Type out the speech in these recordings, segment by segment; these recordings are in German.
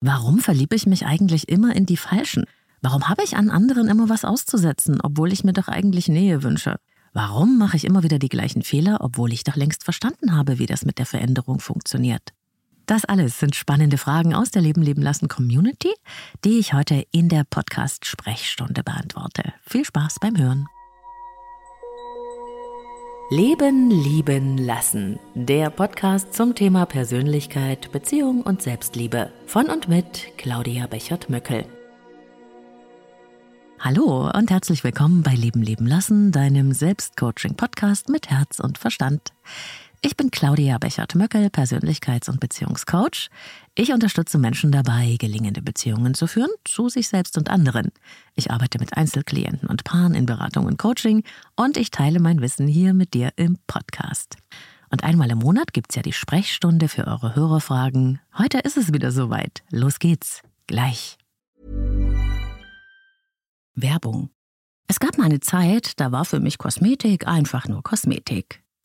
Warum verliebe ich mich eigentlich immer in die Falschen? Warum habe ich an anderen immer was auszusetzen, obwohl ich mir doch eigentlich Nähe wünsche? Warum mache ich immer wieder die gleichen Fehler, obwohl ich doch längst verstanden habe, wie das mit der Veränderung funktioniert? Das alles sind spannende Fragen aus der Leben leben lassen Community, die ich heute in der Podcast Sprechstunde beantworte. Viel Spaß beim Hören. Leben lieben lassen. Der Podcast zum Thema Persönlichkeit, Beziehung und Selbstliebe von und mit Claudia Bechert-Möckel. Hallo und herzlich willkommen bei Leben leben lassen, deinem Selbstcoaching-Podcast mit Herz und Verstand. Ich bin Claudia Bechert-Möckel, Persönlichkeits- und Beziehungscoach. Ich unterstütze Menschen dabei, gelingende Beziehungen zu führen, zu sich selbst und anderen. Ich arbeite mit Einzelklienten und Paaren in Beratung und Coaching und ich teile mein Wissen hier mit dir im Podcast. Und einmal im Monat gibt's ja die Sprechstunde für eure Hörerfragen. Heute ist es wieder soweit. Los geht's. Gleich. Werbung. Es gab mal eine Zeit, da war für mich Kosmetik einfach nur Kosmetik.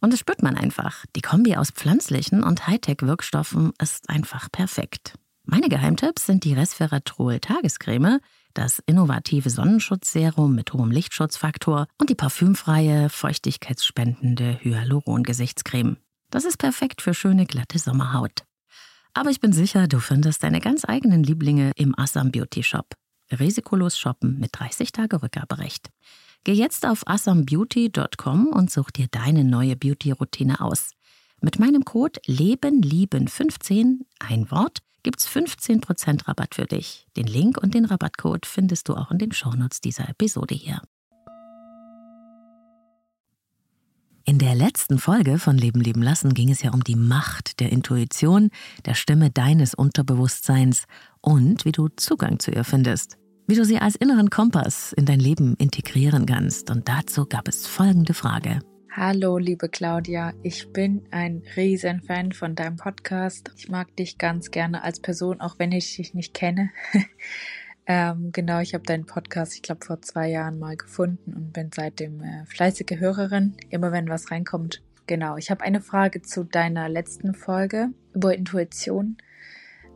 Und das spürt man einfach. Die Kombi aus pflanzlichen und Hightech-Wirkstoffen ist einfach perfekt. Meine Geheimtipps sind die Resveratrol Tagescreme, das innovative Sonnenschutzserum mit hohem Lichtschutzfaktor und die parfümfreie, feuchtigkeitsspendende Hyaluron-Gesichtscreme. Das ist perfekt für schöne, glatte Sommerhaut. Aber ich bin sicher, du findest deine ganz eigenen Lieblinge im Assam Beauty Shop. Risikolos shoppen mit 30 Tage Rückgaberecht. Geh jetzt auf asambeauty.com und such dir deine neue Beauty-Routine aus. Mit meinem Code LebenLieben15, ein Wort, gibt's 15% Rabatt für dich. Den Link und den Rabattcode findest du auch in den Shownotes dieser Episode hier. In der letzten Folge von Leben leben lassen ging es ja um die Macht der Intuition, der Stimme deines Unterbewusstseins und wie du Zugang zu ihr findest wie du sie als inneren Kompass in dein Leben integrieren kannst. Und dazu gab es folgende Frage. Hallo, liebe Claudia. Ich bin ein riesen Fan von deinem Podcast. Ich mag dich ganz gerne als Person, auch wenn ich dich nicht kenne. ähm, genau, ich habe deinen Podcast, ich glaube, vor zwei Jahren mal gefunden und bin seitdem äh, fleißige Hörerin. Immer wenn was reinkommt. Genau, ich habe eine Frage zu deiner letzten Folge über Intuition.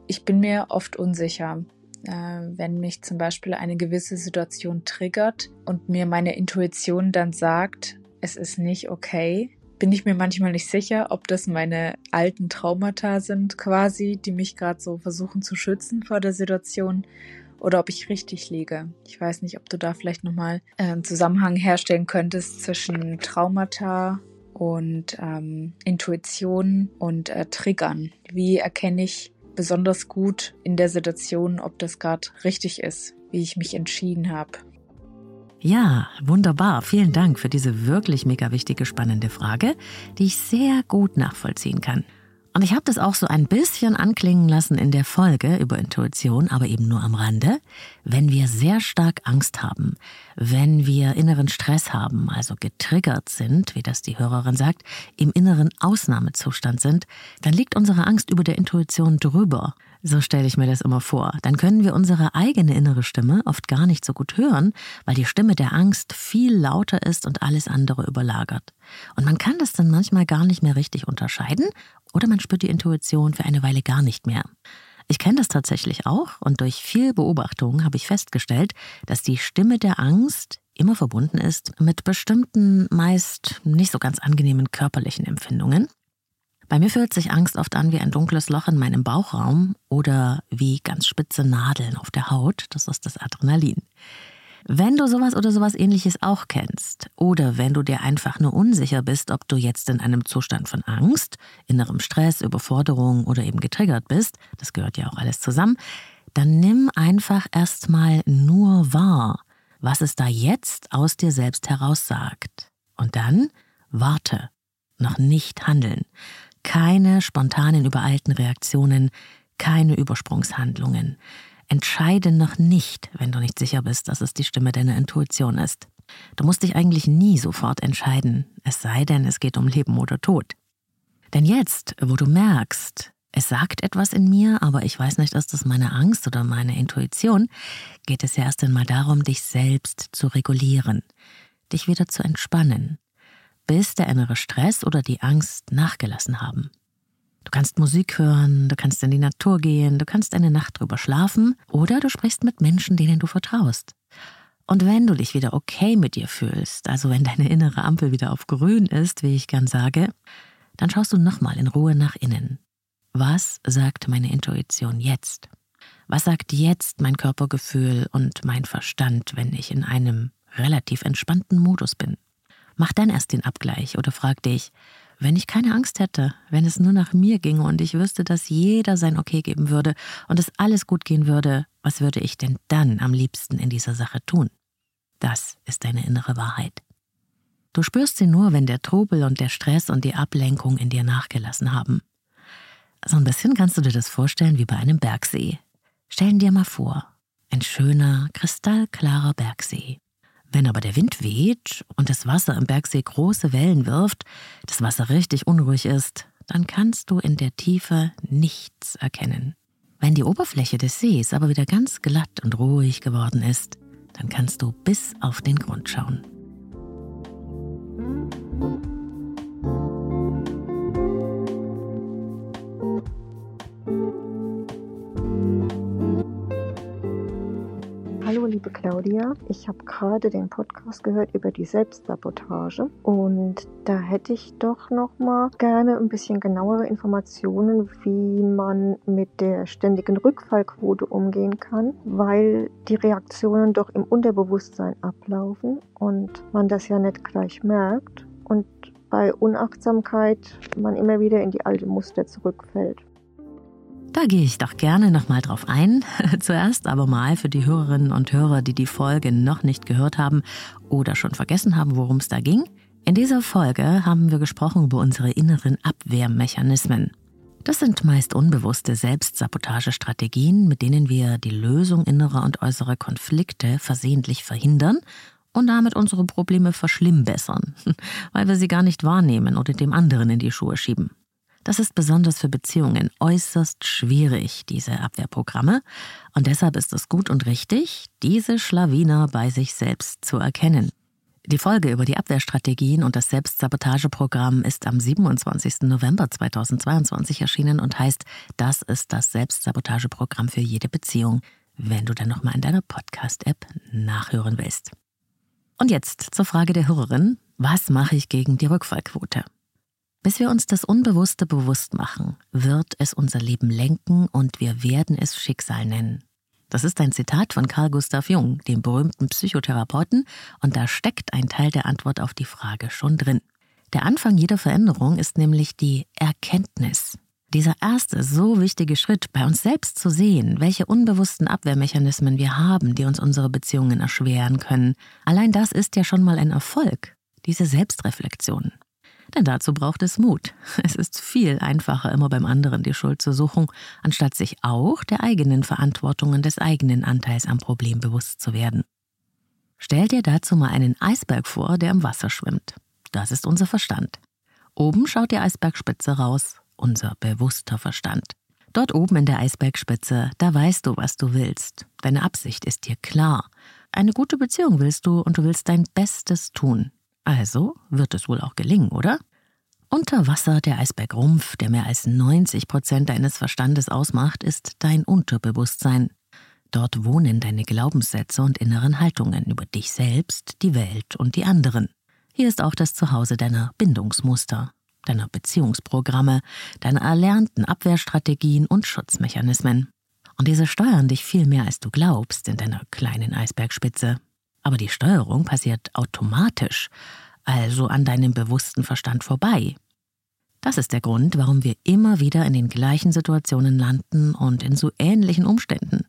Ich bin mir oft unsicher wenn mich zum Beispiel eine gewisse Situation triggert und mir meine Intuition dann sagt, es ist nicht okay, bin ich mir manchmal nicht sicher, ob das meine alten Traumata sind quasi, die mich gerade so versuchen zu schützen vor der Situation oder ob ich richtig liege. Ich weiß nicht, ob du da vielleicht nochmal äh, einen Zusammenhang herstellen könntest zwischen Traumata und ähm, Intuition und äh, Triggern. Wie erkenne ich besonders gut in der Situation, ob das gerade richtig ist, wie ich mich entschieden habe. Ja, wunderbar. Vielen Dank für diese wirklich mega wichtige, spannende Frage, die ich sehr gut nachvollziehen kann. Und ich habe das auch so ein bisschen anklingen lassen in der Folge über Intuition, aber eben nur am Rande. Wenn wir sehr stark Angst haben, wenn wir inneren Stress haben, also getriggert sind, wie das die Hörerin sagt, im inneren Ausnahmezustand sind, dann liegt unsere Angst über der Intuition drüber. So stelle ich mir das immer vor. Dann können wir unsere eigene innere Stimme oft gar nicht so gut hören, weil die Stimme der Angst viel lauter ist und alles andere überlagert. Und man kann das dann manchmal gar nicht mehr richtig unterscheiden oder man spürt die Intuition für eine Weile gar nicht mehr. Ich kenne das tatsächlich auch und durch viel Beobachtung habe ich festgestellt, dass die Stimme der Angst immer verbunden ist mit bestimmten, meist nicht so ganz angenehmen körperlichen Empfindungen. Bei mir fühlt sich Angst oft an wie ein dunkles Loch in meinem Bauchraum oder wie ganz spitze Nadeln auf der Haut. Das ist das Adrenalin. Wenn du sowas oder sowas ähnliches auch kennst oder wenn du dir einfach nur unsicher bist, ob du jetzt in einem Zustand von Angst, innerem Stress, Überforderung oder eben getriggert bist, das gehört ja auch alles zusammen, dann nimm einfach erstmal nur wahr, was es da jetzt aus dir selbst heraus sagt. Und dann warte, noch nicht handeln. Keine spontanen, übereilten Reaktionen, keine Übersprungshandlungen. Entscheide noch nicht, wenn du nicht sicher bist, dass es die Stimme deiner Intuition ist. Du musst dich eigentlich nie sofort entscheiden, es sei denn, es geht um Leben oder Tod. Denn jetzt, wo du merkst, es sagt etwas in mir, aber ich weiß nicht, ist das meine Angst oder meine Intuition, geht es ja erst einmal darum, dich selbst zu regulieren, dich wieder zu entspannen, bis der innere Stress oder die Angst nachgelassen haben. Du kannst Musik hören, du kannst in die Natur gehen, du kannst eine Nacht drüber schlafen oder du sprichst mit Menschen, denen du vertraust. Und wenn du dich wieder okay mit dir fühlst, also wenn deine innere Ampel wieder auf grün ist, wie ich gern sage, dann schaust du nochmal in Ruhe nach innen. Was sagt meine Intuition jetzt? Was sagt jetzt mein Körpergefühl und mein Verstand, wenn ich in einem relativ entspannten Modus bin? Mach dann erst den Abgleich oder frag dich, wenn ich keine Angst hätte, wenn es nur nach mir ginge und ich wüsste, dass jeder sein Okay geben würde und es alles gut gehen würde, was würde ich denn dann am liebsten in dieser Sache tun? Das ist deine innere Wahrheit. Du spürst sie nur, wenn der Trubel und der Stress und die Ablenkung in dir nachgelassen haben. So ein bisschen kannst du dir das vorstellen wie bei einem Bergsee. Stellen dir mal vor, ein schöner, kristallklarer Bergsee. Wenn aber der Wind weht und das Wasser im Bergsee große Wellen wirft, das Wasser richtig unruhig ist, dann kannst du in der Tiefe nichts erkennen. Wenn die Oberfläche des Sees aber wieder ganz glatt und ruhig geworden ist, dann kannst du bis auf den Grund schauen. Liebe Claudia. Ich habe gerade den Podcast gehört über die Selbstsabotage und da hätte ich doch noch mal gerne ein bisschen genauere Informationen, wie man mit der ständigen Rückfallquote umgehen kann, weil die Reaktionen doch im Unterbewusstsein ablaufen und man das ja nicht gleich merkt und bei Unachtsamkeit man immer wieder in die alte Muster zurückfällt. Da gehe ich doch gerne nochmal drauf ein. Zuerst aber mal für die Hörerinnen und Hörer, die die Folge noch nicht gehört haben oder schon vergessen haben, worum es da ging. In dieser Folge haben wir gesprochen über unsere inneren Abwehrmechanismen. Das sind meist unbewusste Selbstsabotagestrategien, mit denen wir die Lösung innerer und äußerer Konflikte versehentlich verhindern und damit unsere Probleme verschlimmbessern, weil wir sie gar nicht wahrnehmen oder dem anderen in die Schuhe schieben. Das ist besonders für Beziehungen äußerst schwierig, diese Abwehrprogramme. Und deshalb ist es gut und richtig, diese Schlawiner bei sich selbst zu erkennen. Die Folge über die Abwehrstrategien und das Selbstsabotageprogramm ist am 27. November 2022 erschienen und heißt, das ist das Selbstsabotageprogramm für jede Beziehung, wenn du dann nochmal in deiner Podcast-App nachhören willst. Und jetzt zur Frage der Hörerin, was mache ich gegen die Rückfallquote? Bis wir uns das Unbewusste bewusst machen, wird es unser Leben lenken und wir werden es Schicksal nennen. Das ist ein Zitat von Carl Gustav Jung, dem berühmten Psychotherapeuten, und da steckt ein Teil der Antwort auf die Frage schon drin. Der Anfang jeder Veränderung ist nämlich die Erkenntnis. Dieser erste, so wichtige Schritt, bei uns selbst zu sehen, welche unbewussten Abwehrmechanismen wir haben, die uns unsere Beziehungen erschweren können, allein das ist ja schon mal ein Erfolg, diese Selbstreflexion. Denn dazu braucht es Mut. Es ist viel einfacher, immer beim anderen die Schuld zu suchen, anstatt sich auch der eigenen Verantwortung und des eigenen Anteils am Problem bewusst zu werden. Stell dir dazu mal einen Eisberg vor, der im Wasser schwimmt. Das ist unser Verstand. Oben schaut die Eisbergspitze raus, unser bewusster Verstand. Dort oben in der Eisbergspitze, da weißt du, was du willst. Deine Absicht ist dir klar. Eine gute Beziehung willst du und du willst dein Bestes tun. Also wird es wohl auch gelingen, oder? Unter Wasser der Eisbergrumpf, der mehr als 90 Prozent deines Verstandes ausmacht, ist dein Unterbewusstsein. Dort wohnen deine Glaubenssätze und inneren Haltungen über dich selbst, die Welt und die anderen. Hier ist auch das Zuhause deiner Bindungsmuster, deiner Beziehungsprogramme, deiner erlernten Abwehrstrategien und Schutzmechanismen. Und diese steuern dich viel mehr, als du glaubst, in deiner kleinen Eisbergspitze. Aber die Steuerung passiert automatisch, also an deinem bewussten Verstand vorbei. Das ist der Grund, warum wir immer wieder in den gleichen Situationen landen und in so ähnlichen Umständen.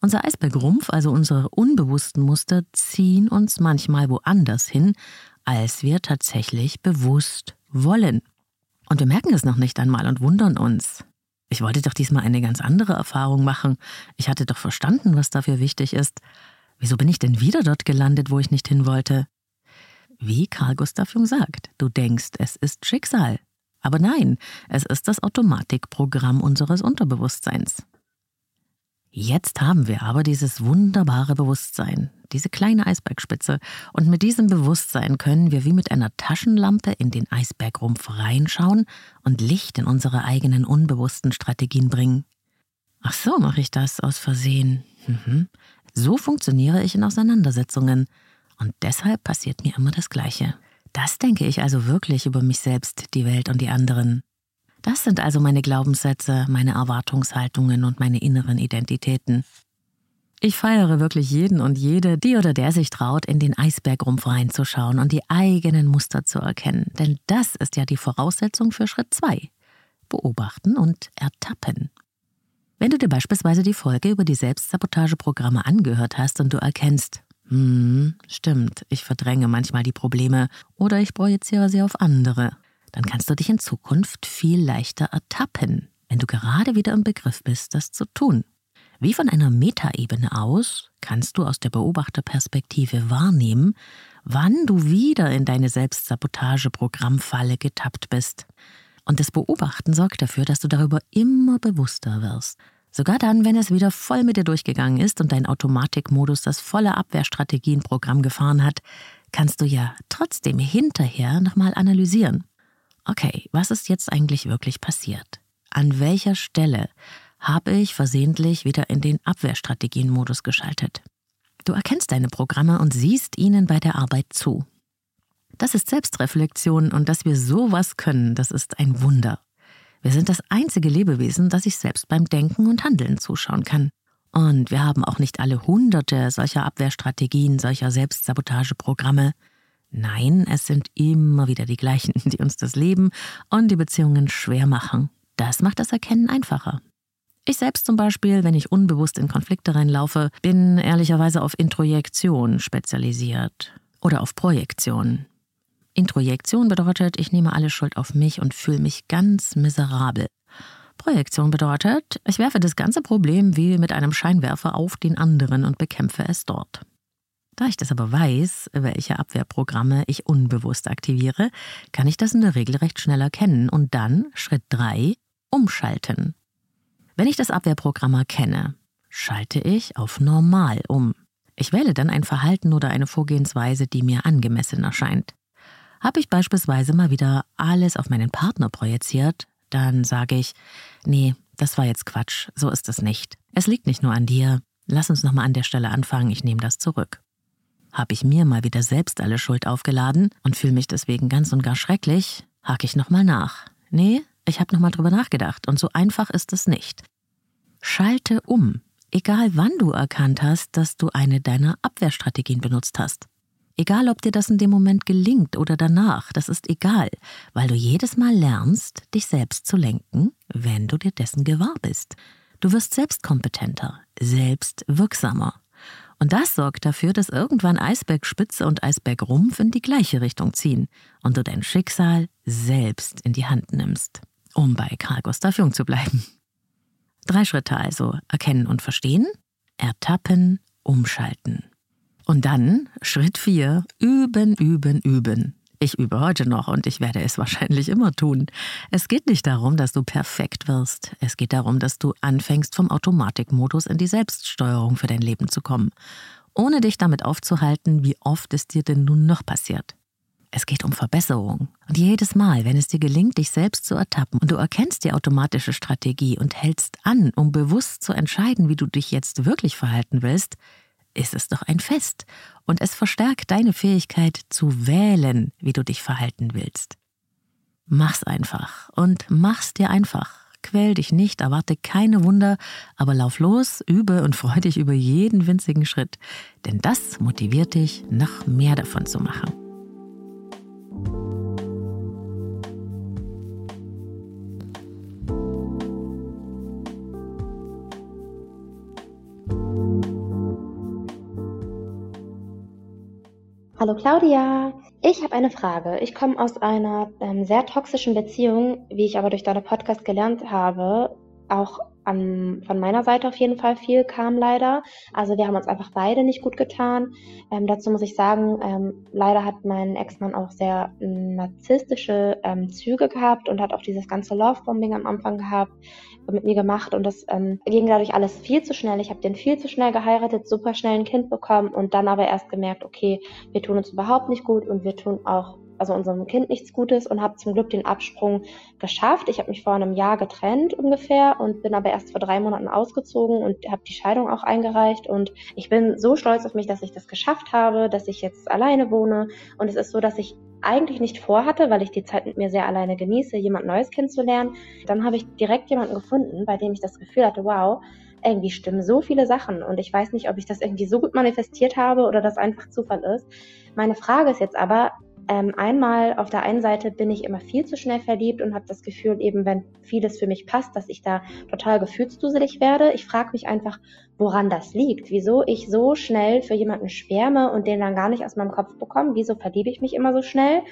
Unser Eisbergrumpf, also unsere unbewussten Muster, ziehen uns manchmal woanders hin, als wir tatsächlich bewusst wollen. Und wir merken es noch nicht einmal und wundern uns. Ich wollte doch diesmal eine ganz andere Erfahrung machen. Ich hatte doch verstanden, was dafür wichtig ist. Wieso bin ich denn wieder dort gelandet, wo ich nicht hin wollte? Wie Karl Gustav Jung sagt, du denkst, es ist Schicksal. Aber nein, es ist das Automatikprogramm unseres Unterbewusstseins. Jetzt haben wir aber dieses wunderbare Bewusstsein, diese kleine Eisbergspitze, und mit diesem Bewusstsein können wir wie mit einer Taschenlampe in den Eisbergrumpf reinschauen und Licht in unsere eigenen unbewussten Strategien bringen. Ach so, mache ich das aus Versehen. Mhm. So funktioniere ich in Auseinandersetzungen, und deshalb passiert mir immer das Gleiche. Das denke ich also wirklich über mich selbst, die Welt und die anderen. Das sind also meine Glaubenssätze, meine Erwartungshaltungen und meine inneren Identitäten. Ich feiere wirklich jeden und jede, die oder der sich traut, in den Eisbergrumpf reinzuschauen und die eigenen Muster zu erkennen. Denn das ist ja die Voraussetzung für Schritt 2. Beobachten und ertappen. Wenn du dir beispielsweise die Folge über die Selbstsabotageprogramme angehört hast und du erkennst, hm, stimmt, ich verdränge manchmal die Probleme oder ich projiziere sie auf andere, dann kannst du dich in Zukunft viel leichter ertappen, wenn du gerade wieder im Begriff bist, das zu tun. Wie von einer Metaebene aus kannst du aus der Beobachterperspektive wahrnehmen, wann du wieder in deine Selbstsabotageprogrammfalle getappt bist. Und das Beobachten sorgt dafür, dass du darüber immer bewusster wirst. Sogar dann, wenn es wieder voll mit dir durchgegangen ist und dein Automatikmodus das volle Abwehrstrategienprogramm gefahren hat, kannst du ja trotzdem hinterher nochmal analysieren. Okay, was ist jetzt eigentlich wirklich passiert? An welcher Stelle habe ich versehentlich wieder in den Abwehrstrategienmodus geschaltet? Du erkennst deine Programme und siehst ihnen bei der Arbeit zu. Das ist Selbstreflexion und dass wir sowas können, das ist ein Wunder. Wir sind das einzige Lebewesen, das sich selbst beim Denken und Handeln zuschauen kann. Und wir haben auch nicht alle hunderte solcher Abwehrstrategien, solcher Selbstsabotageprogramme. Nein, es sind immer wieder die gleichen, die uns das Leben und die Beziehungen schwer machen. Das macht das Erkennen einfacher. Ich selbst zum Beispiel, wenn ich unbewusst in Konflikte reinlaufe, bin ehrlicherweise auf Introjektion spezialisiert oder auf Projektion. Introjektion bedeutet, ich nehme alle Schuld auf mich und fühle mich ganz miserabel. Projektion bedeutet, ich werfe das ganze Problem wie mit einem Scheinwerfer auf den anderen und bekämpfe es dort. Da ich das aber weiß, welche Abwehrprogramme ich unbewusst aktiviere, kann ich das in der Regel recht schnell erkennen und dann, Schritt 3, umschalten. Wenn ich das Abwehrprogramm erkenne, schalte ich auf Normal um. Ich wähle dann ein Verhalten oder eine Vorgehensweise, die mir angemessen erscheint. Habe ich beispielsweise mal wieder alles auf meinen Partner projiziert, dann sage ich, nee, das war jetzt Quatsch, so ist es nicht. Es liegt nicht nur an dir. Lass uns nochmal an der Stelle anfangen, ich nehme das zurück. Habe ich mir mal wieder selbst alle Schuld aufgeladen und fühle mich deswegen ganz und gar schrecklich, hake ich nochmal nach. Nee, ich habe nochmal drüber nachgedacht und so einfach ist es nicht. Schalte um, egal wann du erkannt hast, dass du eine deiner Abwehrstrategien benutzt hast. Egal, ob dir das in dem Moment gelingt oder danach, das ist egal, weil du jedes Mal lernst, dich selbst zu lenken, wenn du dir dessen gewahr bist. Du wirst selbstkompetenter, selbstwirksamer. Und das sorgt dafür, dass irgendwann Eisbergspitze und Eisbergrumpf in die gleiche Richtung ziehen und du dein Schicksal selbst in die Hand nimmst, um bei Karl Gustav Jung zu bleiben. Drei Schritte also: erkennen und verstehen, ertappen, umschalten. Und dann, Schritt 4, üben, üben, üben. Ich übe heute noch und ich werde es wahrscheinlich immer tun. Es geht nicht darum, dass du perfekt wirst. Es geht darum, dass du anfängst, vom Automatikmodus in die Selbststeuerung für dein Leben zu kommen. Ohne dich damit aufzuhalten, wie oft es dir denn nun noch passiert. Es geht um Verbesserung. Und jedes Mal, wenn es dir gelingt, dich selbst zu ertappen und du erkennst die automatische Strategie und hältst an, um bewusst zu entscheiden, wie du dich jetzt wirklich verhalten willst, ist es doch ein Fest und es verstärkt deine Fähigkeit zu wählen, wie du dich verhalten willst. Mach's einfach und mach's dir einfach. Quäl dich nicht, erwarte keine Wunder, aber lauf los, übe und freu dich über jeden winzigen Schritt, denn das motiviert dich, noch mehr davon zu machen. Hallo Claudia, ich habe eine Frage. Ich komme aus einer ähm, sehr toxischen Beziehung, wie ich aber durch deinen Podcast gelernt habe, auch an, von meiner Seite auf jeden Fall viel kam leider. Also wir haben uns einfach beide nicht gut getan. Ähm, dazu muss ich sagen, ähm, leider hat mein Ex-Mann auch sehr narzisstische ähm, Züge gehabt und hat auch dieses ganze Lovebombing am Anfang gehabt, mit mir gemacht und das ähm, ging dadurch alles viel zu schnell. Ich habe den viel zu schnell geheiratet, super schnell ein Kind bekommen und dann aber erst gemerkt, okay, wir tun uns überhaupt nicht gut und wir tun auch also unserem Kind nichts Gutes und habe zum Glück den Absprung geschafft. Ich habe mich vor einem Jahr getrennt ungefähr und bin aber erst vor drei Monaten ausgezogen und habe die Scheidung auch eingereicht. Und ich bin so stolz auf mich, dass ich das geschafft habe, dass ich jetzt alleine wohne. Und es ist so, dass ich eigentlich nicht vorhatte, weil ich die Zeit mit mir sehr alleine genieße, jemand Neues kennenzulernen. Dann habe ich direkt jemanden gefunden, bei dem ich das Gefühl hatte, wow, irgendwie stimmen so viele Sachen und ich weiß nicht, ob ich das irgendwie so gut manifestiert habe oder das einfach Zufall ist. Meine Frage ist jetzt aber, ähm, einmal auf der einen Seite bin ich immer viel zu schnell verliebt und habe das Gefühl, eben wenn vieles für mich passt, dass ich da total gefühlsduselig werde. Ich frage mich einfach, woran das liegt, wieso ich so schnell für jemanden schwärme und den dann gar nicht aus meinem Kopf bekomme, wieso verliebe ich mich immer so schnell,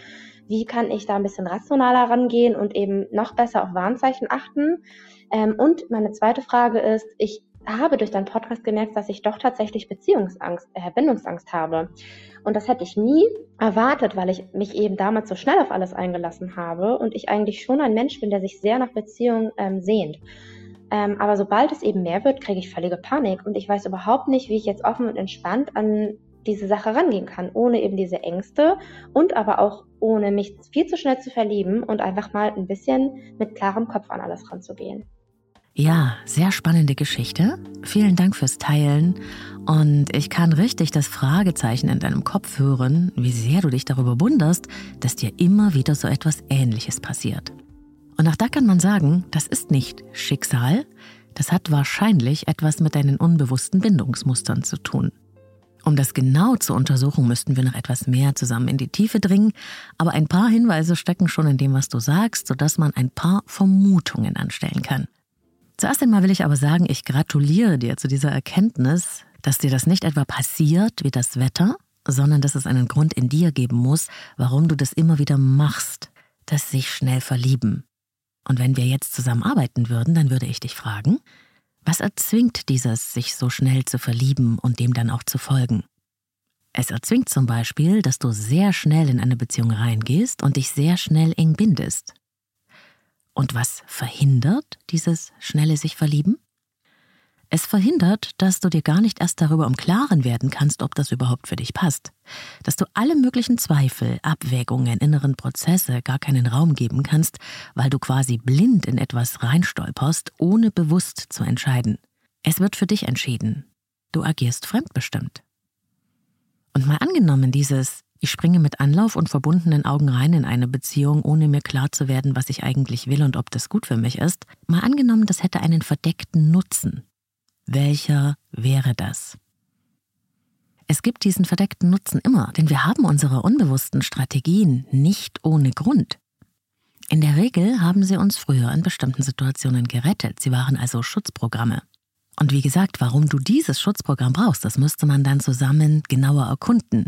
wie kann ich da ein bisschen rationaler rangehen und eben noch besser auf Warnzeichen achten. Ähm, und meine zweite Frage ist, ich habe durch deinen Podcast gemerkt, dass ich doch tatsächlich Beziehungsangst, äh, Bindungsangst habe. Und das hätte ich nie erwartet, weil ich mich eben damals so schnell auf alles eingelassen habe und ich eigentlich schon ein Mensch bin, der sich sehr nach Beziehung ähm, sehnt. Ähm, aber sobald es eben mehr wird, kriege ich völlige Panik und ich weiß überhaupt nicht, wie ich jetzt offen und entspannt an diese Sache rangehen kann, ohne eben diese Ängste und aber auch ohne mich viel zu schnell zu verlieben und einfach mal ein bisschen mit klarem Kopf an alles ranzugehen. Ja, sehr spannende Geschichte. Vielen Dank fürs Teilen. Und ich kann richtig das Fragezeichen in deinem Kopf hören, wie sehr du dich darüber wunderst, dass dir immer wieder so etwas Ähnliches passiert. Und auch da kann man sagen, das ist nicht Schicksal, das hat wahrscheinlich etwas mit deinen unbewussten Bindungsmustern zu tun. Um das genau zu untersuchen, müssten wir noch etwas mehr zusammen in die Tiefe dringen, aber ein paar Hinweise stecken schon in dem, was du sagst, sodass man ein paar Vermutungen anstellen kann. Zuerst einmal will ich aber sagen, ich gratuliere dir zu dieser Erkenntnis, dass dir das nicht etwa passiert wie das Wetter, sondern dass es einen Grund in dir geben muss, warum du das immer wieder machst, das sich schnell verlieben. Und wenn wir jetzt zusammen arbeiten würden, dann würde ich dich fragen, was erzwingt dieses, sich so schnell zu verlieben und dem dann auch zu folgen? Es erzwingt zum Beispiel, dass du sehr schnell in eine Beziehung reingehst und dich sehr schnell eng bindest. Und was verhindert dieses schnelle sich verlieben? Es verhindert, dass du dir gar nicht erst darüber im Klaren werden kannst, ob das überhaupt für dich passt. Dass du alle möglichen Zweifel, Abwägungen, inneren Prozesse gar keinen Raum geben kannst, weil du quasi blind in etwas reinstolperst, ohne bewusst zu entscheiden. Es wird für dich entschieden. Du agierst fremdbestimmt. Und mal angenommen, dieses ich springe mit Anlauf und verbundenen Augen rein in eine Beziehung, ohne mir klar zu werden, was ich eigentlich will und ob das gut für mich ist. Mal angenommen, das hätte einen verdeckten Nutzen. Welcher wäre das? Es gibt diesen verdeckten Nutzen immer, denn wir haben unsere unbewussten Strategien nicht ohne Grund. In der Regel haben sie uns früher in bestimmten Situationen gerettet, sie waren also Schutzprogramme. Und wie gesagt, warum du dieses Schutzprogramm brauchst, das müsste man dann zusammen genauer erkunden.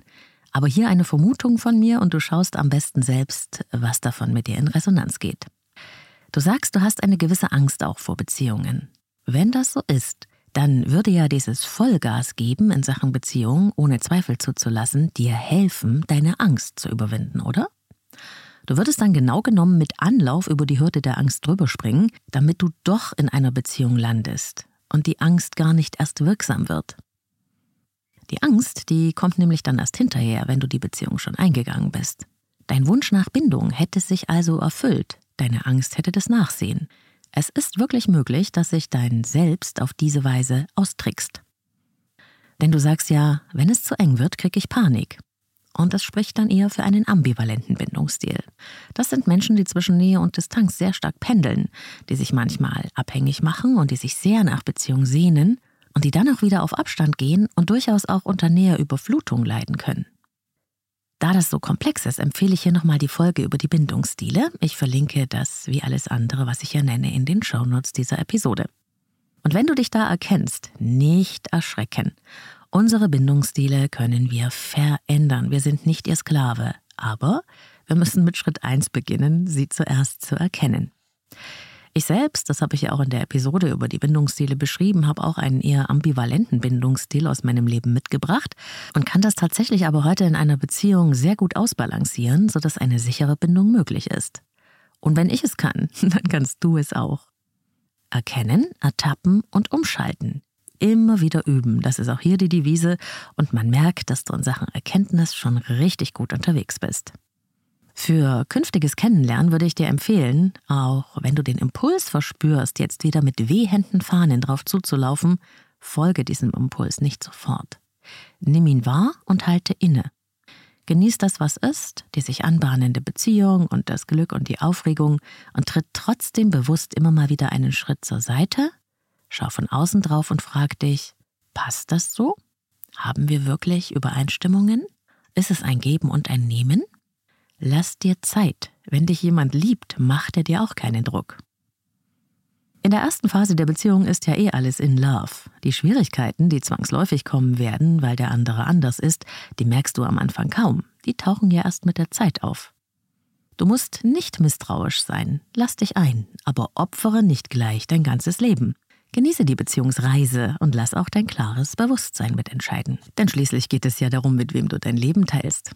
Aber hier eine Vermutung von mir und du schaust am besten selbst, was davon mit dir in Resonanz geht. Du sagst, du hast eine gewisse Angst auch vor Beziehungen. Wenn das so ist, dann würde ja dieses Vollgas geben in Sachen Beziehung, ohne Zweifel zuzulassen, dir helfen, deine Angst zu überwinden, oder? Du würdest dann genau genommen mit Anlauf über die Hürde der Angst drüber springen, damit du doch in einer Beziehung landest und die Angst gar nicht erst wirksam wird. Die Angst, die kommt nämlich dann erst hinterher, wenn du die Beziehung schon eingegangen bist. Dein Wunsch nach Bindung hätte sich also erfüllt, deine Angst hätte das Nachsehen. Es ist wirklich möglich, dass sich dein Selbst auf diese Weise austrickst. Denn du sagst ja, wenn es zu eng wird, krieg ich Panik. Und das spricht dann eher für einen ambivalenten Bindungsstil. Das sind Menschen, die zwischen Nähe und Distanz sehr stark pendeln, die sich manchmal abhängig machen und die sich sehr nach Beziehung sehnen und die dann auch wieder auf Abstand gehen und durchaus auch unter näher Überflutung leiden können. Da das so komplex ist, empfehle ich hier nochmal die Folge über die Bindungsstile. Ich verlinke das wie alles andere, was ich hier nenne, in den Shownotes dieser Episode. Und wenn du dich da erkennst, nicht erschrecken. Unsere Bindungsstile können wir verändern. Wir sind nicht ihr Sklave. Aber wir müssen mit Schritt 1 beginnen, sie zuerst zu erkennen. Ich selbst, das habe ich ja auch in der Episode über die Bindungsstile beschrieben, habe auch einen eher ambivalenten Bindungsstil aus meinem Leben mitgebracht und kann das tatsächlich aber heute in einer Beziehung sehr gut ausbalancieren, sodass eine sichere Bindung möglich ist. Und wenn ich es kann, dann kannst du es auch. Erkennen, ertappen und umschalten. Immer wieder üben, das ist auch hier die Devise und man merkt, dass du in Sachen Erkenntnis schon richtig gut unterwegs bist. Für künftiges Kennenlernen würde ich dir empfehlen, auch wenn du den Impuls verspürst, jetzt wieder mit wehenden Fahnen drauf zuzulaufen, folge diesem Impuls nicht sofort. Nimm ihn wahr und halte inne. Genieß das, was ist, die sich anbahnende Beziehung und das Glück und die Aufregung und tritt trotzdem bewusst immer mal wieder einen Schritt zur Seite, schau von außen drauf und frag dich, passt das so? Haben wir wirklich Übereinstimmungen? Ist es ein Geben und ein Nehmen? Lass dir Zeit. Wenn dich jemand liebt, macht er dir auch keinen Druck. In der ersten Phase der Beziehung ist ja eh alles in Love. Die Schwierigkeiten, die zwangsläufig kommen werden, weil der andere anders ist, die merkst du am Anfang kaum. Die tauchen ja erst mit der Zeit auf. Du musst nicht misstrauisch sein, lass dich ein, aber opfere nicht gleich dein ganzes Leben. Genieße die Beziehungsreise und lass auch dein klares Bewusstsein mitentscheiden. Denn schließlich geht es ja darum, mit wem du dein Leben teilst.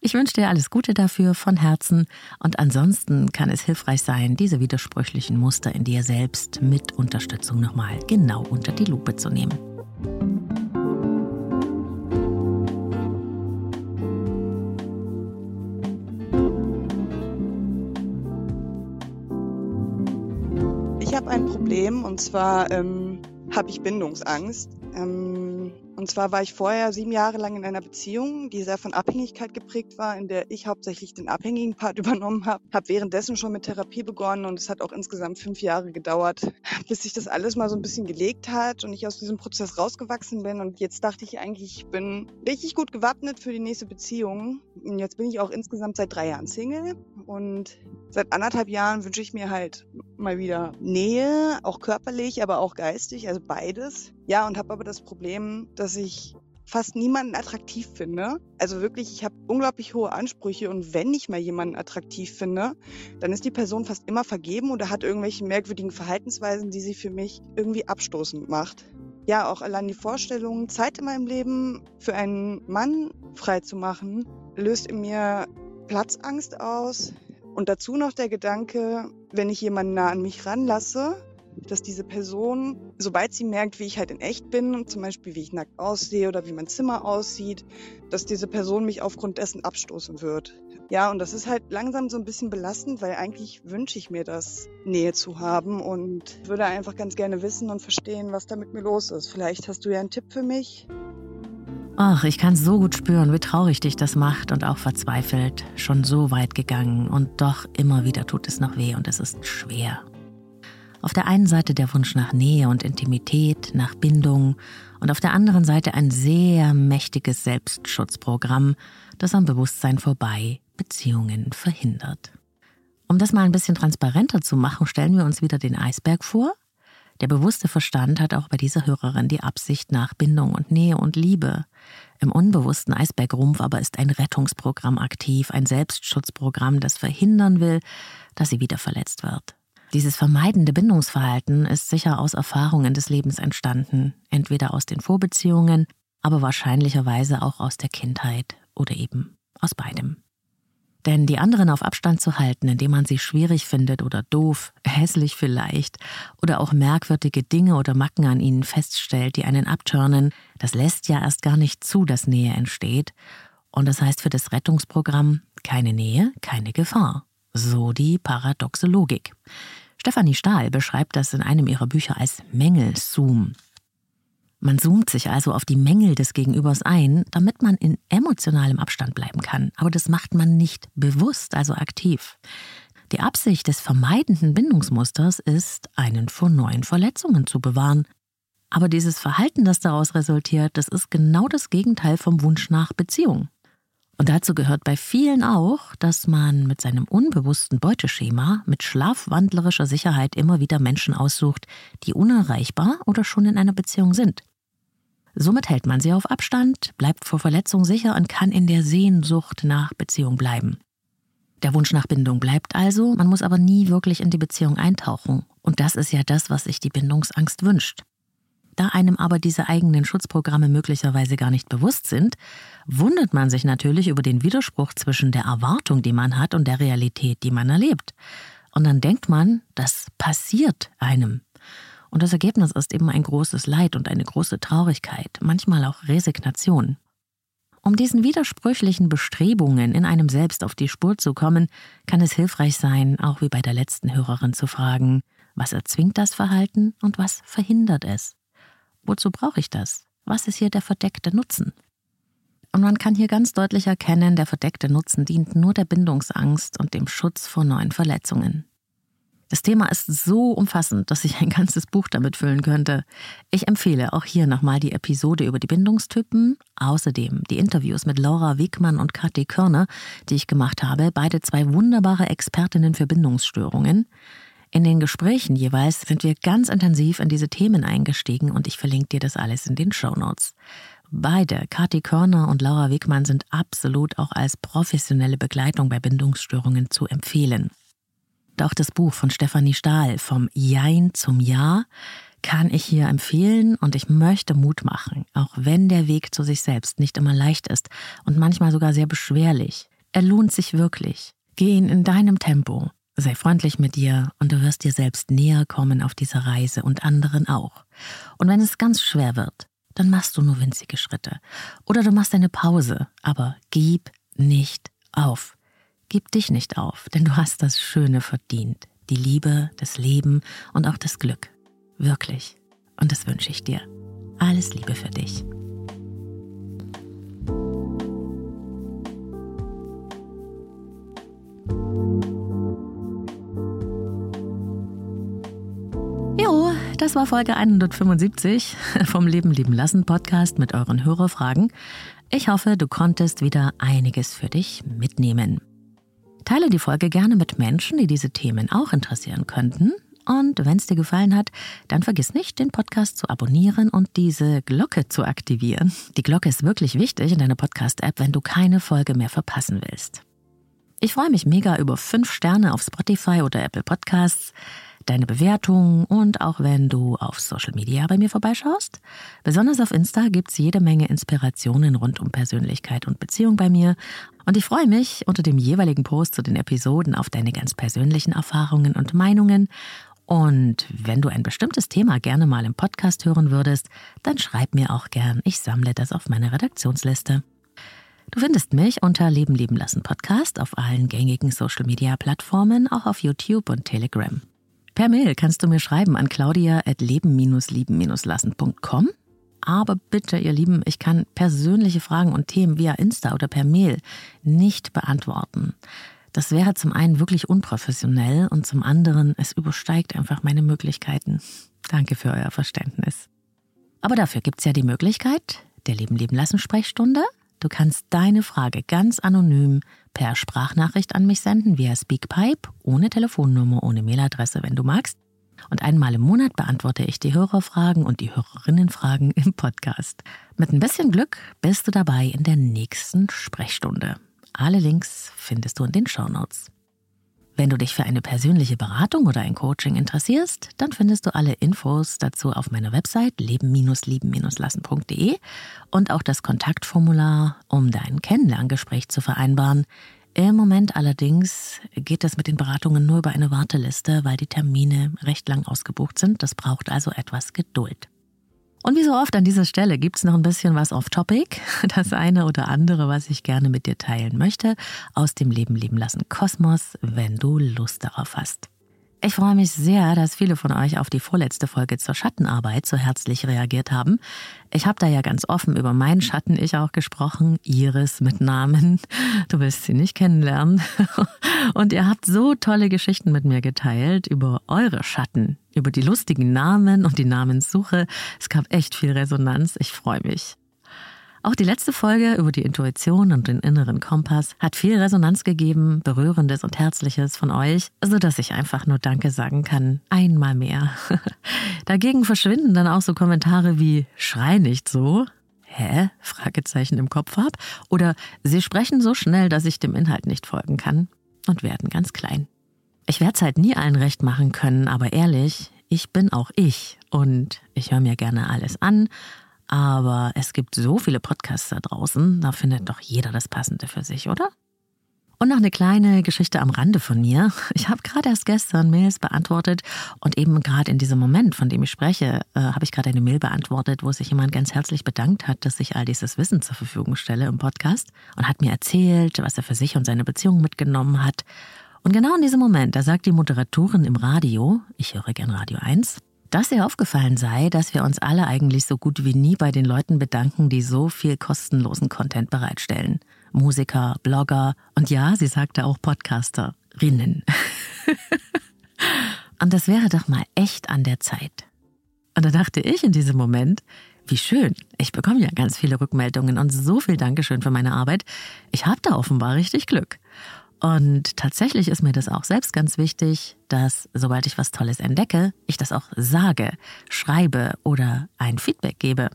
Ich wünsche dir alles Gute dafür von Herzen und ansonsten kann es hilfreich sein, diese widersprüchlichen Muster in dir selbst mit Unterstützung nochmal genau unter die Lupe zu nehmen. Ich habe ein Problem und zwar ähm, habe ich Bindungsangst. Ähm, und zwar war ich vorher sieben Jahre lang in einer Beziehung, die sehr von Abhängigkeit geprägt war, in der ich hauptsächlich den abhängigen Part übernommen habe. Habe währenddessen schon mit Therapie begonnen und es hat auch insgesamt fünf Jahre gedauert, bis sich das alles mal so ein bisschen gelegt hat und ich aus diesem Prozess rausgewachsen bin. Und jetzt dachte ich eigentlich, ich bin richtig gut gewappnet für die nächste Beziehung. Und jetzt bin ich auch insgesamt seit drei Jahren Single und seit anderthalb Jahren wünsche ich mir halt mal wieder Nähe, auch körperlich, aber auch geistig, also beides. Ja, und habe aber das Problem, dass ich fast niemanden attraktiv finde. Also wirklich, ich habe unglaublich hohe Ansprüche und wenn ich mal jemanden attraktiv finde, dann ist die Person fast immer vergeben oder hat irgendwelche merkwürdigen Verhaltensweisen, die sie für mich irgendwie abstoßend macht. Ja, auch allein die Vorstellung, Zeit in meinem Leben für einen Mann frei zu machen, löst in mir Platzangst aus. Und dazu noch der Gedanke, wenn ich jemanden nah an mich ranlasse, dass diese Person, sobald sie merkt, wie ich halt in echt bin, zum Beispiel wie ich nackt aussehe oder wie mein Zimmer aussieht, dass diese Person mich aufgrund dessen abstoßen wird. Ja, und das ist halt langsam so ein bisschen belastend, weil eigentlich wünsche ich mir das, Nähe zu haben und würde einfach ganz gerne wissen und verstehen, was da mit mir los ist. Vielleicht hast du ja einen Tipp für mich. Ach, ich kann so gut spüren, wie traurig dich das macht und auch verzweifelt. Schon so weit gegangen und doch immer wieder tut es noch weh und es ist schwer. Auf der einen Seite der Wunsch nach Nähe und Intimität, nach Bindung und auf der anderen Seite ein sehr mächtiges Selbstschutzprogramm, das am Bewusstsein vorbei Beziehungen verhindert. Um das mal ein bisschen transparenter zu machen, stellen wir uns wieder den Eisberg vor. Der bewusste Verstand hat auch bei dieser Hörerin die Absicht nach Bindung und Nähe und Liebe. Im unbewussten Eisbergrumpf aber ist ein Rettungsprogramm aktiv, ein Selbstschutzprogramm, das verhindern will, dass sie wieder verletzt wird. Dieses vermeidende Bindungsverhalten ist sicher aus Erfahrungen des Lebens entstanden, entweder aus den Vorbeziehungen, aber wahrscheinlicherweise auch aus der Kindheit oder eben aus beidem. Denn die anderen auf Abstand zu halten, indem man sie schwierig findet oder doof, hässlich vielleicht, oder auch merkwürdige Dinge oder Macken an ihnen feststellt, die einen abturnen, das lässt ja erst gar nicht zu, dass Nähe entsteht. Und das heißt für das Rettungsprogramm keine Nähe, keine Gefahr. So die paradoxe Logik. Stefanie Stahl beschreibt das in einem ihrer Bücher als Mängelzoom. Man zoomt sich also auf die Mängel des Gegenübers ein, damit man in emotionalem Abstand bleiben kann. Aber das macht man nicht bewusst, also aktiv. Die Absicht des vermeidenden Bindungsmusters ist, einen vor neuen Verletzungen zu bewahren. Aber dieses Verhalten, das daraus resultiert, das ist genau das Gegenteil vom Wunsch nach Beziehung. Und dazu gehört bei vielen auch, dass man mit seinem unbewussten Beuteschema mit schlafwandlerischer Sicherheit immer wieder Menschen aussucht, die unerreichbar oder schon in einer Beziehung sind. Somit hält man sie auf Abstand, bleibt vor Verletzung sicher und kann in der Sehnsucht nach Beziehung bleiben. Der Wunsch nach Bindung bleibt also, man muss aber nie wirklich in die Beziehung eintauchen. Und das ist ja das, was sich die Bindungsangst wünscht. Da einem aber diese eigenen Schutzprogramme möglicherweise gar nicht bewusst sind, wundert man sich natürlich über den Widerspruch zwischen der Erwartung, die man hat, und der Realität, die man erlebt. Und dann denkt man, das passiert einem. Und das Ergebnis ist eben ein großes Leid und eine große Traurigkeit, manchmal auch Resignation. Um diesen widersprüchlichen Bestrebungen in einem selbst auf die Spur zu kommen, kann es hilfreich sein, auch wie bei der letzten Hörerin zu fragen, was erzwingt das Verhalten und was verhindert es? Wozu brauche ich das? Was ist hier der verdeckte Nutzen? Und man kann hier ganz deutlich erkennen, der verdeckte Nutzen dient nur der Bindungsangst und dem Schutz vor neuen Verletzungen. Das Thema ist so umfassend, dass ich ein ganzes Buch damit füllen könnte. Ich empfehle auch hier nochmal die Episode über die Bindungstypen, außerdem die Interviews mit Laura Wegmann und Kathi Körner, die ich gemacht habe, beide zwei wunderbare Expertinnen für Bindungsstörungen. In den Gesprächen jeweils sind wir ganz intensiv in diese Themen eingestiegen und ich verlinke dir das alles in den Show Notes. Beide, Kathi Körner und Laura Wegmann, sind absolut auch als professionelle Begleitung bei Bindungsstörungen zu empfehlen. Auch das Buch von Stefanie Stahl vom Jein zum Ja kann ich hier empfehlen und ich möchte Mut machen, auch wenn der Weg zu sich selbst nicht immer leicht ist und manchmal sogar sehr beschwerlich. Er lohnt sich wirklich. Geh ihn in deinem Tempo Sei freundlich mit dir und du wirst dir selbst näher kommen auf dieser Reise und anderen auch. Und wenn es ganz schwer wird, dann machst du nur winzige Schritte. Oder du machst eine Pause, aber gib nicht auf. Gib dich nicht auf, denn du hast das Schöne verdient. Die Liebe, das Leben und auch das Glück. Wirklich. Und das wünsche ich dir. Alles Liebe für dich. Das war Folge 175 vom Leben lieben lassen Podcast mit euren Hörerfragen. Ich hoffe, du konntest wieder einiges für dich mitnehmen. Teile die Folge gerne mit Menschen, die diese Themen auch interessieren könnten. Und wenn es dir gefallen hat, dann vergiss nicht, den Podcast zu abonnieren und diese Glocke zu aktivieren. Die Glocke ist wirklich wichtig in deiner Podcast-App, wenn du keine Folge mehr verpassen willst. Ich freue mich mega über fünf Sterne auf Spotify oder Apple Podcasts deine Bewertungen und auch wenn du auf Social Media bei mir vorbeischaust. Besonders auf Insta gibt es jede Menge Inspirationen rund um Persönlichkeit und Beziehung bei mir. Und ich freue mich unter dem jeweiligen Post zu den Episoden auf deine ganz persönlichen Erfahrungen und Meinungen. Und wenn du ein bestimmtes Thema gerne mal im Podcast hören würdest, dann schreib mir auch gern. Ich sammle das auf meiner Redaktionsliste. Du findest mich unter Leben leben lassen Podcast auf allen gängigen Social Media Plattformen, auch auf YouTube und Telegram. Per Mail kannst du mir schreiben an claudia.leben-lieben-lassen.com. Aber bitte, ihr Lieben, ich kann persönliche Fragen und Themen via Insta oder per Mail nicht beantworten. Das wäre zum einen wirklich unprofessionell und zum anderen, es übersteigt einfach meine Möglichkeiten. Danke für euer Verständnis. Aber dafür gibt es ja die Möglichkeit der Leben leben lassen Sprechstunde. Du kannst deine Frage ganz anonym per Sprachnachricht an mich senden via Speakpipe, ohne Telefonnummer, ohne Mailadresse, wenn du magst. Und einmal im Monat beantworte ich die Hörerfragen und die Hörerinnenfragen im Podcast. Mit ein bisschen Glück bist du dabei in der nächsten Sprechstunde. Alle Links findest du in den Shownotes. Wenn du dich für eine persönliche Beratung oder ein Coaching interessierst, dann findest du alle Infos dazu auf meiner Website leben-lieben-lassen.de und auch das Kontaktformular, um dein Kennenlerngespräch zu vereinbaren. Im Moment allerdings geht es mit den Beratungen nur über eine Warteliste, weil die Termine recht lang ausgebucht sind. Das braucht also etwas Geduld. Und wie so oft an dieser Stelle gibt es noch ein bisschen was off-topic. Das eine oder andere, was ich gerne mit dir teilen möchte, aus dem Leben leben lassen Kosmos, wenn du Lust darauf hast. Ich freue mich sehr, dass viele von euch auf die vorletzte Folge zur Schattenarbeit so herzlich reagiert haben. Ich habe da ja ganz offen über meinen Schatten ich auch gesprochen, Iris mit Namen. Du willst sie nicht kennenlernen. Und ihr habt so tolle Geschichten mit mir geteilt über eure Schatten, über die lustigen Namen und die Namenssuche. Es gab echt viel Resonanz. Ich freue mich. Auch die letzte Folge über die Intuition und den inneren Kompass hat viel Resonanz gegeben, berührendes und herzliches von euch, so dass ich einfach nur Danke sagen kann. Einmal mehr. Dagegen verschwinden dann auch so Kommentare wie Schrei nicht so. Hä? Fragezeichen im Kopf hab. Oder Sie sprechen so schnell, dass ich dem Inhalt nicht folgen kann. und werden ganz klein. Ich werde es halt nie allen recht machen können, aber ehrlich, ich bin auch ich und ich höre mir gerne alles an, aber es gibt so viele Podcasts da draußen, da findet doch jeder das Passende für sich, oder? Und noch eine kleine Geschichte am Rande von mir. Ich habe gerade erst gestern Mails beantwortet und eben gerade in diesem Moment, von dem ich spreche, äh, habe ich gerade eine Mail beantwortet, wo sich jemand ganz herzlich bedankt hat, dass ich all dieses Wissen zur Verfügung stelle im Podcast und hat mir erzählt, was er für sich und seine Beziehung mitgenommen hat. Und genau in diesem Moment, da sagt die Moderatorin im Radio, ich höre gern Radio 1, dass ihr aufgefallen sei, dass wir uns alle eigentlich so gut wie nie bei den Leuten bedanken, die so viel kostenlosen Content bereitstellen. Musiker, Blogger und ja, sie sagte auch Podcasterinnen. und das wäre doch mal echt an der Zeit. Und da dachte ich in diesem Moment, wie schön. Ich bekomme ja ganz viele Rückmeldungen und so viel Dankeschön für meine Arbeit. Ich habe da offenbar richtig Glück. Und tatsächlich ist mir das auch selbst ganz wichtig, dass sobald ich was Tolles entdecke, ich das auch sage, schreibe oder ein Feedback gebe.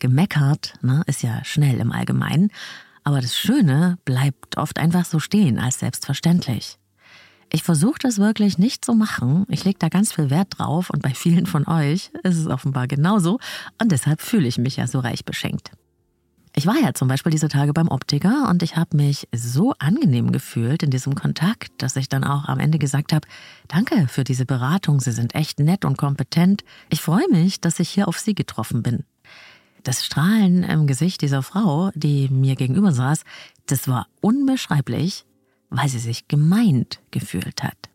Gemeckert ne, ist ja schnell im Allgemeinen, aber das Schöne bleibt oft einfach so stehen als selbstverständlich. Ich versuche das wirklich nicht zu machen. Ich lege da ganz viel Wert drauf und bei vielen von euch ist es offenbar genauso und deshalb fühle ich mich ja so reich beschenkt. Ich war ja zum Beispiel diese Tage beim Optiker und ich habe mich so angenehm gefühlt in diesem Kontakt, dass ich dann auch am Ende gesagt habe, danke für diese Beratung, Sie sind echt nett und kompetent. Ich freue mich, dass ich hier auf Sie getroffen bin. Das Strahlen im Gesicht dieser Frau, die mir gegenüber saß, das war unbeschreiblich, weil sie sich gemeint gefühlt hat.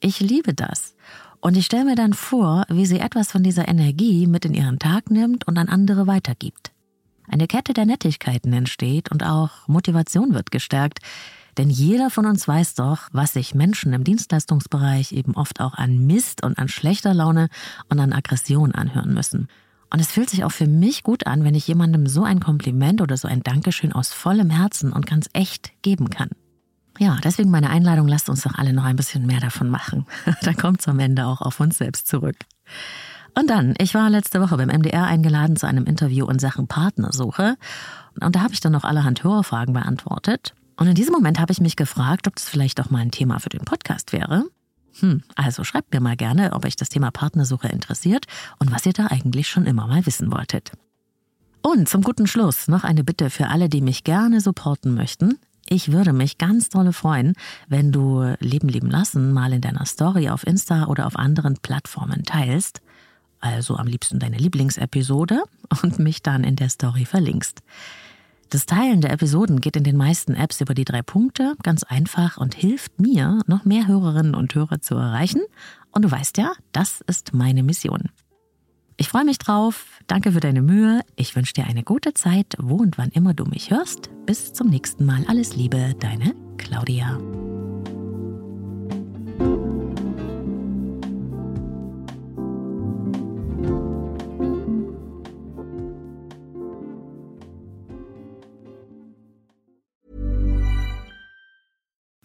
Ich liebe das. Und ich stelle mir dann vor, wie sie etwas von dieser Energie mit in ihren Tag nimmt und an andere weitergibt. Eine Kette der Nettigkeiten entsteht und auch Motivation wird gestärkt, denn jeder von uns weiß doch, was sich Menschen im Dienstleistungsbereich eben oft auch an Mist und an schlechter Laune und an Aggression anhören müssen. Und es fühlt sich auch für mich gut an, wenn ich jemandem so ein Kompliment oder so ein Dankeschön aus vollem Herzen und ganz echt geben kann. Ja, deswegen meine Einladung, lasst uns doch alle noch ein bisschen mehr davon machen. da kommt es am Ende auch auf uns selbst zurück. Und dann, ich war letzte Woche beim MDR eingeladen zu einem Interview in Sachen Partnersuche. Und da habe ich dann noch allerhand Hörerfragen beantwortet. Und in diesem Moment habe ich mich gefragt, ob das vielleicht auch mal ein Thema für den Podcast wäre. Hm, also schreibt mir mal gerne, ob euch das Thema Partnersuche interessiert und was ihr da eigentlich schon immer mal wissen wolltet. Und zum guten Schluss noch eine Bitte für alle, die mich gerne supporten möchten. Ich würde mich ganz dolle freuen, wenn du Leben leben lassen mal in deiner Story auf Insta oder auf anderen Plattformen teilst. Also am liebsten deine Lieblingsepisode und mich dann in der Story verlinkst. Das Teilen der Episoden geht in den meisten Apps über die drei Punkte, ganz einfach und hilft mir, noch mehr Hörerinnen und Hörer zu erreichen. Und du weißt ja, das ist meine Mission. Ich freue mich drauf. Danke für deine Mühe. Ich wünsche dir eine gute Zeit, wo und wann immer du mich hörst. Bis zum nächsten Mal. Alles Liebe, deine Claudia.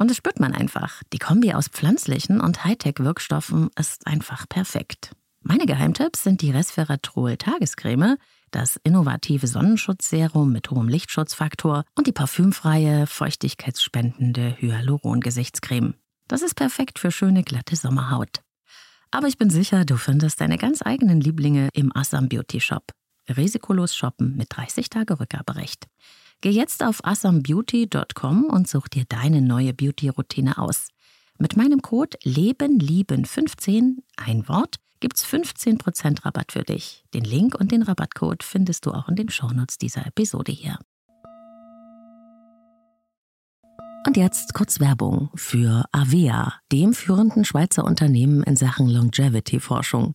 Und das spürt man einfach. Die Kombi aus pflanzlichen und Hightech-Wirkstoffen ist einfach perfekt. Meine Geheimtipps sind die Resveratrol Tagescreme, das innovative Sonnenschutzserum mit hohem Lichtschutzfaktor und die parfümfreie, feuchtigkeitsspendende Hyaluron-Gesichtscreme. Das ist perfekt für schöne, glatte Sommerhaut. Aber ich bin sicher, du findest deine ganz eigenen Lieblinge im Assam Beauty Shop. Risikolos shoppen mit 30 Tage Rückgaberecht. Geh jetzt auf asambeauty.com und such dir deine neue Beauty-Routine aus. Mit meinem Code LebenLieben15, ein Wort, gibt's 15% Rabatt für dich. Den Link und den Rabattcode findest du auch in den Shownotes dieser Episode hier. Und jetzt kurz Werbung für Avea, dem führenden Schweizer Unternehmen in Sachen Longevity-Forschung.